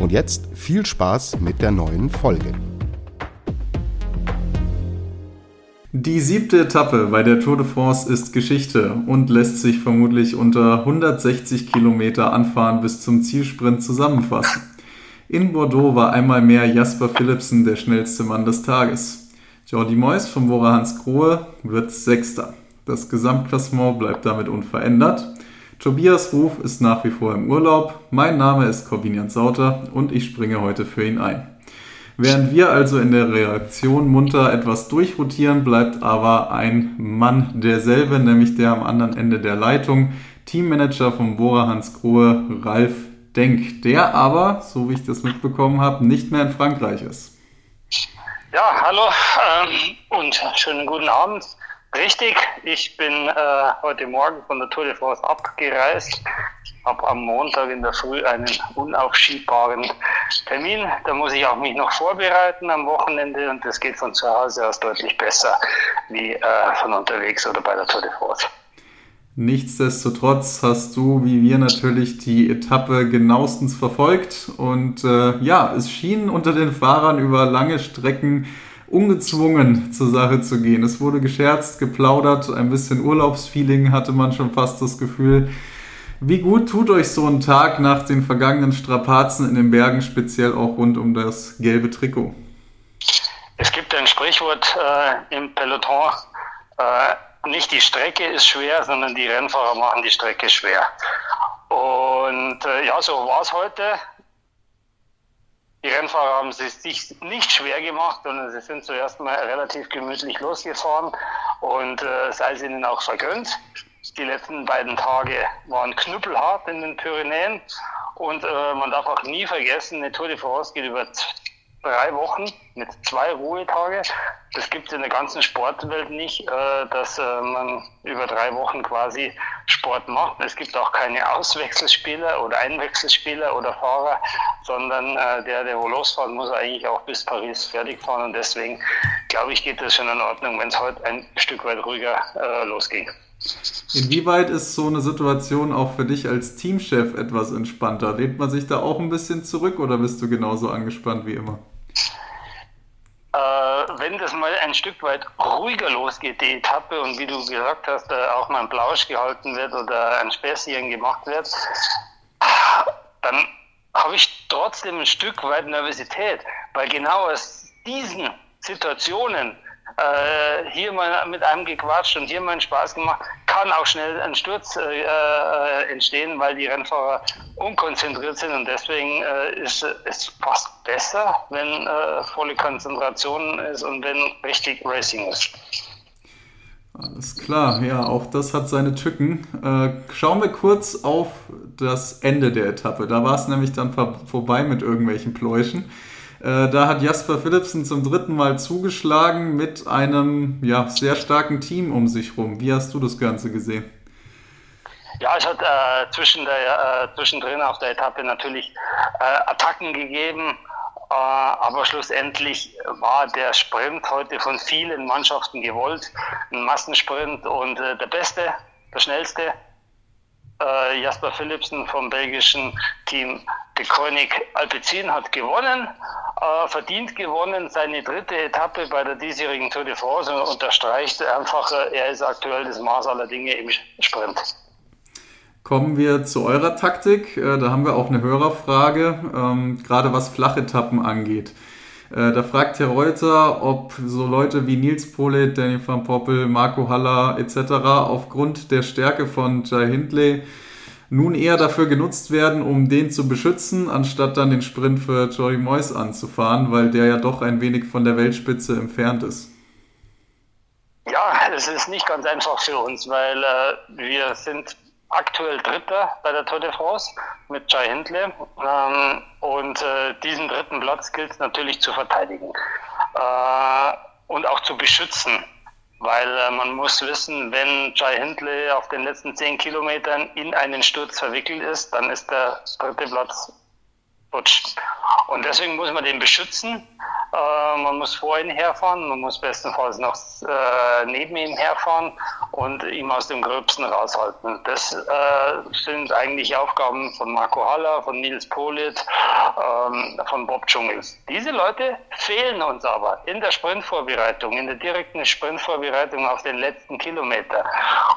Und jetzt viel Spaß mit der neuen Folge. Die siebte Etappe bei der Tour de France ist Geschichte und lässt sich vermutlich unter 160 Kilometer Anfahren bis zum Zielsprint zusammenfassen. In Bordeaux war einmal mehr Jasper Philipsen der schnellste Mann des Tages. Jordi Moyes vom Bora Hans Grohe wird Sechster. Das Gesamtklassement bleibt damit unverändert. Tobias Ruf ist nach wie vor im Urlaub. Mein Name ist Corbinian Sauter und ich springe heute für ihn ein. Während wir also in der Reaktion munter etwas durchrotieren, bleibt aber ein Mann derselbe, nämlich der am anderen Ende der Leitung, Teammanager von Bora Hans Grohe, Ralf Denk, der aber, so wie ich das mitbekommen habe, nicht mehr in Frankreich ist. Ja, hallo ähm, und schönen guten Abend. Richtig, ich bin äh, heute Morgen von der Tour de France abgereist, habe am Montag in der Früh einen unaufschiebbaren Termin. Da muss ich auch mich noch vorbereiten am Wochenende und das geht von zu Hause aus deutlich besser wie äh, von unterwegs oder bei der Tour de France. Nichtsdestotrotz hast du, wie wir natürlich, die Etappe genauestens verfolgt und äh, ja, es schien unter den Fahrern über lange Strecken ungezwungen zur Sache zu gehen. Es wurde gescherzt, geplaudert, ein bisschen Urlaubsfeeling hatte man schon fast das Gefühl. Wie gut tut euch so ein Tag nach den vergangenen Strapazen in den Bergen, speziell auch rund um das gelbe Trikot? Es gibt ein Sprichwort äh, im Peloton, äh, nicht die Strecke ist schwer, sondern die Rennfahrer machen die Strecke schwer. Und äh, ja, so war es heute. Die Rennfahrer haben es sich nicht schwer gemacht, sondern sie sind zuerst mal relativ gemütlich losgefahren und äh, sei es ihnen auch vergönnt. Die letzten beiden Tage waren knüppelhart in den Pyrenäen und äh, man darf auch nie vergessen, eine Tour de France geht über drei Wochen mit zwei Ruhetage. Das gibt es in der ganzen Sportwelt nicht, äh, dass äh, man über drei Wochen quasi Sport macht. Es gibt auch keine Auswechselspieler oder Einwechselspieler oder Fahrer, sondern äh, der, der wo losfährt, muss eigentlich auch bis Paris fertig fahren. Und deswegen glaube ich, geht das schon in Ordnung, wenn es heute ein Stück weit ruhiger äh, losging. Inwieweit ist so eine Situation auch für dich als Teamchef etwas entspannter? Lehnt man sich da auch ein bisschen zurück oder bist du genauso angespannt wie immer? äh, wenn das mal ein Stück weit ruhiger losgeht, die Etappe, und wie du gesagt hast, äh, auch mal ein Plausch gehalten wird oder ein Späßchen gemacht wird, dann habe ich trotzdem ein Stück weit Nervosität, weil genau aus diesen Situationen äh, hier mal mit einem gequatscht und hier mal einen Spaß gemacht, kann auch schnell ein Sturz äh, äh, entstehen, weil die Rennfahrer unkonzentriert sind und deswegen äh, ist es fast besser, wenn äh, volle Konzentration ist und wenn richtig Racing ist. Alles klar, ja, auch das hat seine Tücken. Äh, schauen wir kurz auf das Ende der Etappe. Da war es nämlich dann vorbei mit irgendwelchen Pläuschen. Äh, da hat Jasper Philipsen zum dritten Mal zugeschlagen mit einem ja, sehr starken Team um sich rum. Wie hast du das Ganze gesehen? Ja, es hat äh, zwischen der, äh, zwischendrin auf der Etappe natürlich äh, Attacken gegeben, aber schlussendlich war der Sprint heute von vielen Mannschaften gewollt. Ein Massensprint und äh, der Beste, der Schnellste, äh, Jasper Philipsen vom belgischen Team De Koenig Alpecin hat gewonnen, äh, verdient gewonnen, seine dritte Etappe bei der diesjährigen Tour de France und unterstreicht einfach, äh, er ist aktuell das Maß aller Dinge im Sprint. Kommen wir zu eurer Taktik. Äh, da haben wir auch eine Hörerfrage, ähm, gerade was Flachetappen angeht. Äh, da fragt Herr Reuter, ob so Leute wie Nils Polet, Danny van Poppel, Marco Haller etc. aufgrund der Stärke von Jai Hindley nun eher dafür genutzt werden, um den zu beschützen, anstatt dann den Sprint für Joey Moyes anzufahren, weil der ja doch ein wenig von der Weltspitze entfernt ist. Ja, es ist nicht ganz einfach für uns, weil äh, wir sind aktuell Dritter bei der Tour de France mit Jai Hindley. Ähm, und äh, diesen dritten Platz gilt es natürlich zu verteidigen äh, und auch zu beschützen. Weil äh, man muss wissen, wenn Jai Hindley auf den letzten zehn Kilometern in einen Sturz verwickelt ist, dann ist der dritte Platz futsch. Und deswegen muss man den beschützen. Äh, man muss vor ihm herfahren, man muss bestenfalls noch äh, neben ihm herfahren und ihm aus dem Gröbsten raushalten. Das äh, sind eigentlich Aufgaben von Marco Haller, von Nils Polit, ähm, von Bob Dschungels. Diese Leute fehlen uns aber in der Sprintvorbereitung, in der direkten Sprintvorbereitung auf den letzten Kilometer.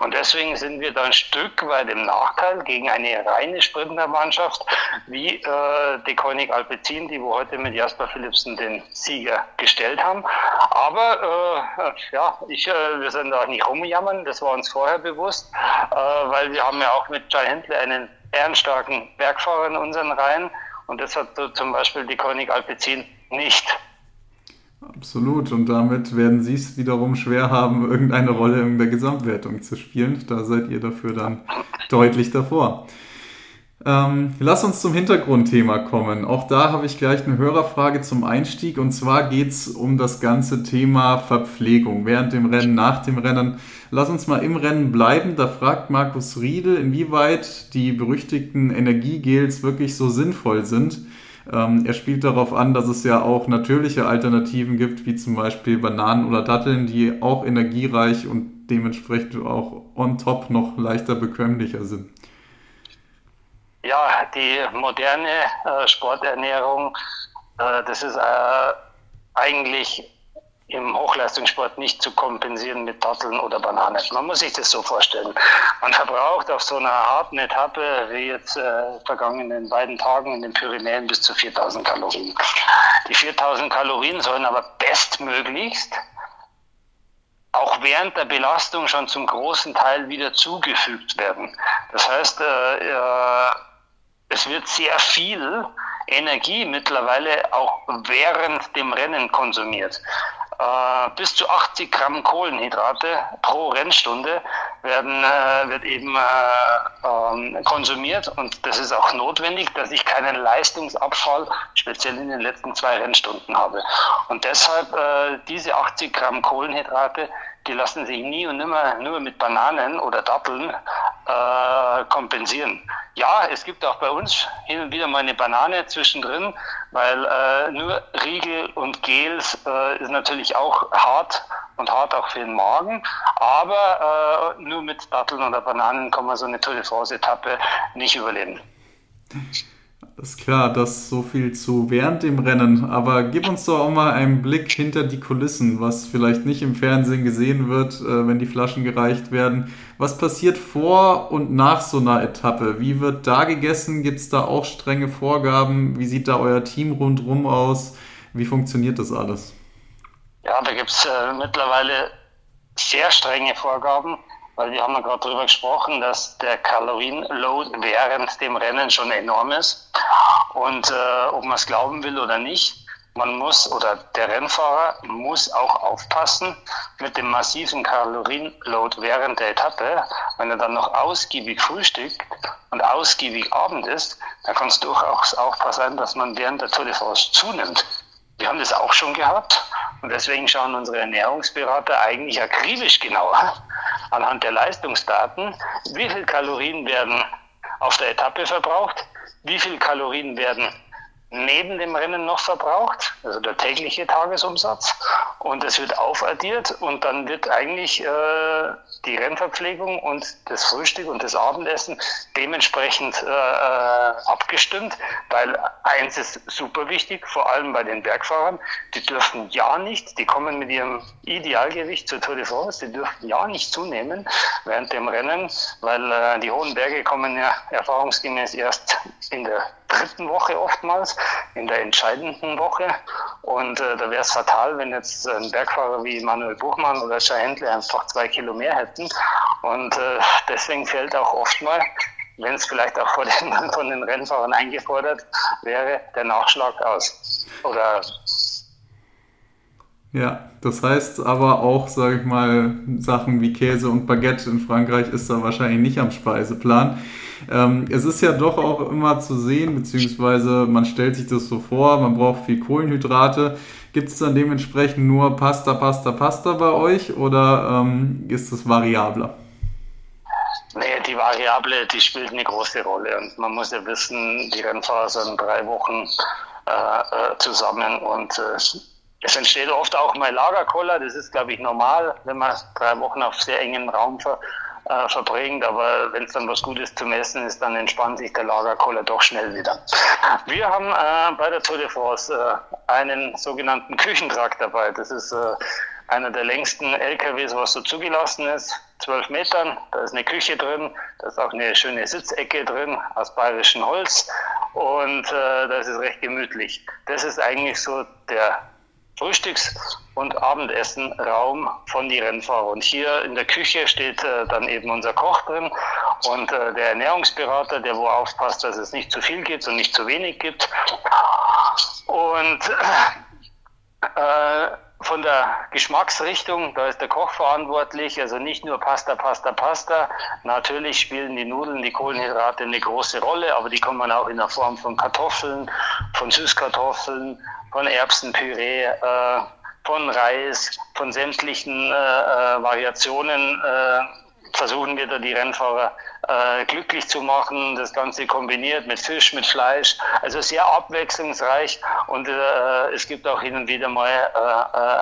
Und deswegen sind wir da ein Stück weit im Nachteil gegen eine reine Sprintermannschaft wie äh, die Koenig Alpecin, die wo heute mit Jasper Philipsen den Sieger gestellt haben. Aber äh, ja, ich, äh, wir sind da nicht rumjammern, das war uns vorher bewusst, äh, weil wir haben ja auch mit Jai Hindley einen ehrenstarken Bergfahrer in unseren Reihen und das hat zum Beispiel die Koenig Alpecin nicht. Absolut. Und damit werden Sie es wiederum schwer haben, irgendeine Rolle in der Gesamtwertung zu spielen. Da seid ihr dafür dann deutlich davor. Ähm, lass uns zum Hintergrundthema kommen. Auch da habe ich gleich eine Hörerfrage zum Einstieg. Und zwar geht es um das ganze Thema Verpflegung während dem Rennen, nach dem Rennen. Lass uns mal im Rennen bleiben. Da fragt Markus Riedel, inwieweit die berüchtigten Energiegels wirklich so sinnvoll sind. Ähm, er spielt darauf an, dass es ja auch natürliche Alternativen gibt, wie zum Beispiel Bananen oder Datteln, die auch energiereich und dementsprechend auch on top noch leichter bekömmlicher sind. Ja, die moderne äh, Sporternährung, äh, das ist äh, eigentlich im Hochleistungssport nicht zu kompensieren mit Datteln oder Bananen. Man muss sich das so vorstellen. Man verbraucht auf so einer harten Etappe wie jetzt äh, vergangenen beiden Tagen in den Pyrenäen bis zu 4000 Kalorien. Die 4000 Kalorien sollen aber bestmöglichst auch während der Belastung schon zum großen Teil wieder zugefügt werden. Das heißt, äh, äh, es wird sehr viel Energie mittlerweile auch während dem Rennen konsumiert. Äh, bis zu 80 Gramm Kohlenhydrate pro Rennstunde werden, äh, wird eben äh, ähm, konsumiert und das ist auch notwendig, dass ich keinen Leistungsabfall speziell in den letzten zwei Rennstunden habe. Und deshalb äh, diese 80 Gramm Kohlenhydrate die lassen sich nie und nimmer nur mit Bananen oder Datteln äh, kompensieren. Ja, es gibt auch bei uns hin und wieder mal eine Banane zwischendrin, weil äh, nur Riegel und Gels äh, ist natürlich auch hart und hart auch für den Magen, aber äh, nur mit Datteln oder Bananen kann man so eine Tour de France-Etappe nicht überleben. Ist klar, das so viel zu während dem Rennen. Aber gib uns doch auch mal einen Blick hinter die Kulissen, was vielleicht nicht im Fernsehen gesehen wird, äh, wenn die Flaschen gereicht werden. Was passiert vor und nach so einer Etappe? Wie wird da gegessen? Gibt es da auch strenge Vorgaben? Wie sieht da euer Team rundherum aus? Wie funktioniert das alles? Ja, da gibt es äh, mittlerweile sehr strenge Vorgaben weil wir haben ja gerade darüber gesprochen, dass der Kalorienload während dem Rennen schon enorm ist. Und äh, ob man es glauben will oder nicht, man muss oder der Rennfahrer muss auch aufpassen mit dem massiven Kalorienload während der Etappe. Wenn er dann noch ausgiebig frühstückt und ausgiebig Abend ist, dann kann es durchaus auch passieren, dass man während der Tour de France zunimmt. Wir haben das auch schon gehabt und deswegen schauen unsere Ernährungsberater eigentlich akribisch genauer anhand der Leistungsdaten, wie viel Kalorien werden auf der Etappe verbraucht, wie viel Kalorien werden neben dem Rennen noch verbraucht, also der tägliche Tagesumsatz. Und es wird aufaddiert und dann wird eigentlich äh, die Rennverpflegung und das Frühstück und das Abendessen dementsprechend äh, äh, abgestimmt, weil eins ist super wichtig, vor allem bei den Bergfahrern, die dürfen ja nicht, die kommen mit ihrem Idealgewicht zur Tour de France, die dürfen ja nicht zunehmen während dem Rennen, weil äh, die hohen Berge kommen ja erfahrungsgemäß erst in der dritten Woche oftmals, in der entscheidenden Woche. Und äh, da wäre es fatal, wenn jetzt ein Bergfahrer wie Manuel Buchmann oder Schei Händler einfach zwei Kilo mehr hätten. Und äh, deswegen fällt auch oft mal, wenn es vielleicht auch den, von den Rennfahrern eingefordert wäre, der Nachschlag aus. Oder Ja, das heißt aber auch, sage ich mal, Sachen wie Käse und Baguette in Frankreich ist da wahrscheinlich nicht am Speiseplan. Ähm, es ist ja doch auch immer zu sehen, beziehungsweise man stellt sich das so vor, man braucht viel Kohlenhydrate. Gibt es dann dementsprechend nur Pasta, Pasta, Pasta bei euch oder ähm, ist das variabler? Nee, die Variable, die spielt eine große Rolle. Und man muss ja wissen, die Rennfahrer sind drei Wochen äh, äh zusammen und äh, es entsteht oft auch mal Lagerkoller. Das ist, glaube ich, normal, wenn man drei Wochen auf sehr engem Raum ver, äh, verbringt. Aber wenn es dann was Gutes zu messen ist, dann entspannt sich der Lagerkoller doch schnell wieder. Wir haben äh, bei der Tour de France äh, einen sogenannten Küchentrakt dabei. Das ist äh, einer der längsten LKWs, was so zugelassen ist. Zwölf Metern, da ist eine Küche drin, da ist auch eine schöne Sitzecke drin aus bayerischem Holz und äh, das ist recht gemütlich. Das ist eigentlich so der Frühstücks- und Abendessenraum von die Rennfahrer. Und hier in der Küche steht äh, dann eben unser Koch drin und äh, der Ernährungsberater, der wo aufpasst, dass es nicht zu viel gibt und nicht zu wenig gibt. Und äh, von der Geschmacksrichtung, da ist der Koch verantwortlich, also nicht nur Pasta, Pasta, Pasta. Natürlich spielen die Nudeln, die Kohlenhydrate eine große Rolle, aber die kommen auch in der Form von Kartoffeln, von Süßkartoffeln, von Erbsenpüree, äh, von Reis, von sämtlichen äh, äh, Variationen äh, versuchen wir da die Rennfahrer äh, glücklich zu machen. Das Ganze kombiniert mit Fisch, mit Fleisch. Also sehr abwechslungsreich und es gibt auch hin und wieder mal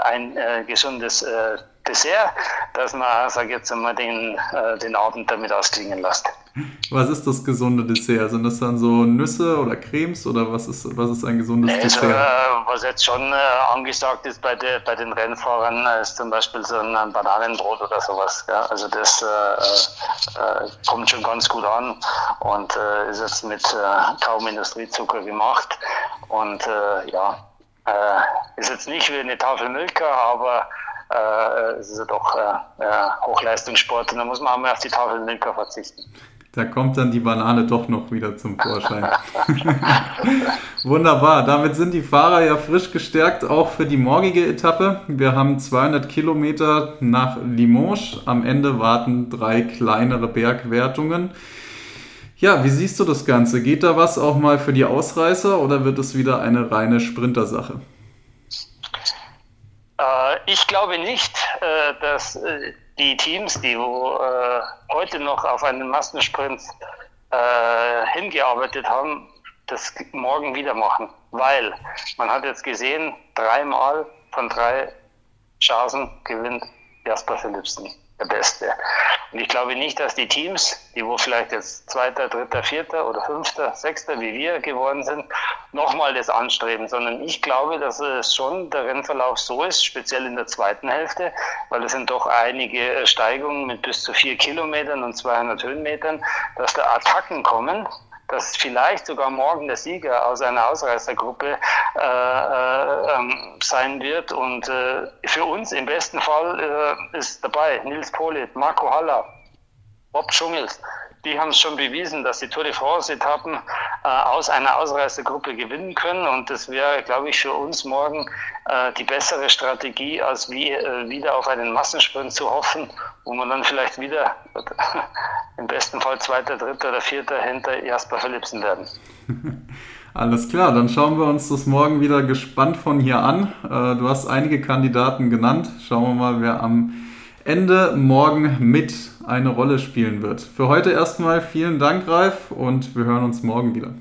ein gesundes äh, Dessert, dass man, sag jetzt einmal, den, äh, den Abend damit ausklingen lässt. Was ist das gesunde Dessert? Sind das dann so Nüsse oder Cremes oder was ist, was ist ein gesundes also, Dessert? Äh, was jetzt schon äh, angesagt ist bei, de, bei den Rennfahrern, äh, ist zum Beispiel so ein, ein Bananenbrot oder sowas. Ja? Also das äh, äh, kommt schon ganz gut an und äh, ist jetzt mit kaum Industriezucker gemacht. Und ja, ist jetzt nicht wie eine Tafel Milka, aber es ist ja doch Hochleistungssport und da muss man auch mal auf die Tafel Milka verzichten. Da kommt dann die Banane doch noch wieder zum Vorschein. Wunderbar, damit sind die Fahrer ja frisch gestärkt, auch für die morgige Etappe. Wir haben 200 Kilometer nach Limoges. Am Ende warten drei kleinere Bergwertungen. Ja, wie siehst du das Ganze? Geht da was auch mal für die Ausreißer oder wird es wieder eine reine Sprintersache? Äh, ich glaube nicht, äh, dass äh, die Teams, die äh, heute noch auf einen Massensprint äh, hingearbeitet haben, das morgen wieder machen. Weil man hat jetzt gesehen, dreimal von drei Chancen gewinnt Jasper Philipsen der Beste. Und ich glaube nicht, dass die Teams, die wo vielleicht jetzt Zweiter, Dritter, Vierter oder Fünfter, Sechster wie wir geworden sind, nochmal das anstreben, sondern ich glaube, dass es schon der Rennverlauf so ist, speziell in der zweiten Hälfte, weil es sind doch einige Steigungen mit bis zu vier Kilometern und 200 Höhenmetern, dass da Attacken kommen, dass vielleicht sogar morgen der Sieger aus einer Ausreißergruppe äh, äh, ähm, sein wird. Und äh, für uns im besten Fall äh, ist dabei Nils Polit, Marco Haller, Bob Schungels. Die haben es schon bewiesen, dass die Tour de France-Etappen äh, aus einer Ausreißergruppe gewinnen können. Und das wäre, glaube ich, für uns morgen äh, die bessere Strategie, als wie, äh, wieder auf einen Massensprint zu hoffen, wo man dann vielleicht wieder im besten Fall Zweiter, Dritter oder Vierter hinter Jasper Philipsen werden. Alles klar, dann schauen wir uns das morgen wieder gespannt von hier an. Äh, du hast einige Kandidaten genannt. Schauen wir mal, wer am Ende morgen mit eine Rolle spielen wird. Für heute erstmal vielen Dank, Ralf, und wir hören uns morgen wieder.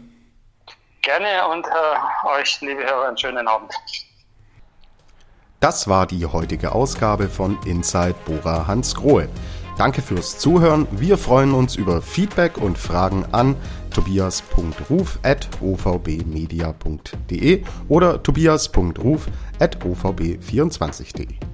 Gerne und äh, euch, liebe Hörer, einen schönen Abend. Das war die heutige Ausgabe von Inside Bora Hans Grohe. Danke fürs Zuhören. Wir freuen uns über Feedback und Fragen an tobias.ruf.ovbmedia.de oder tobias.ruf.ovb24.de.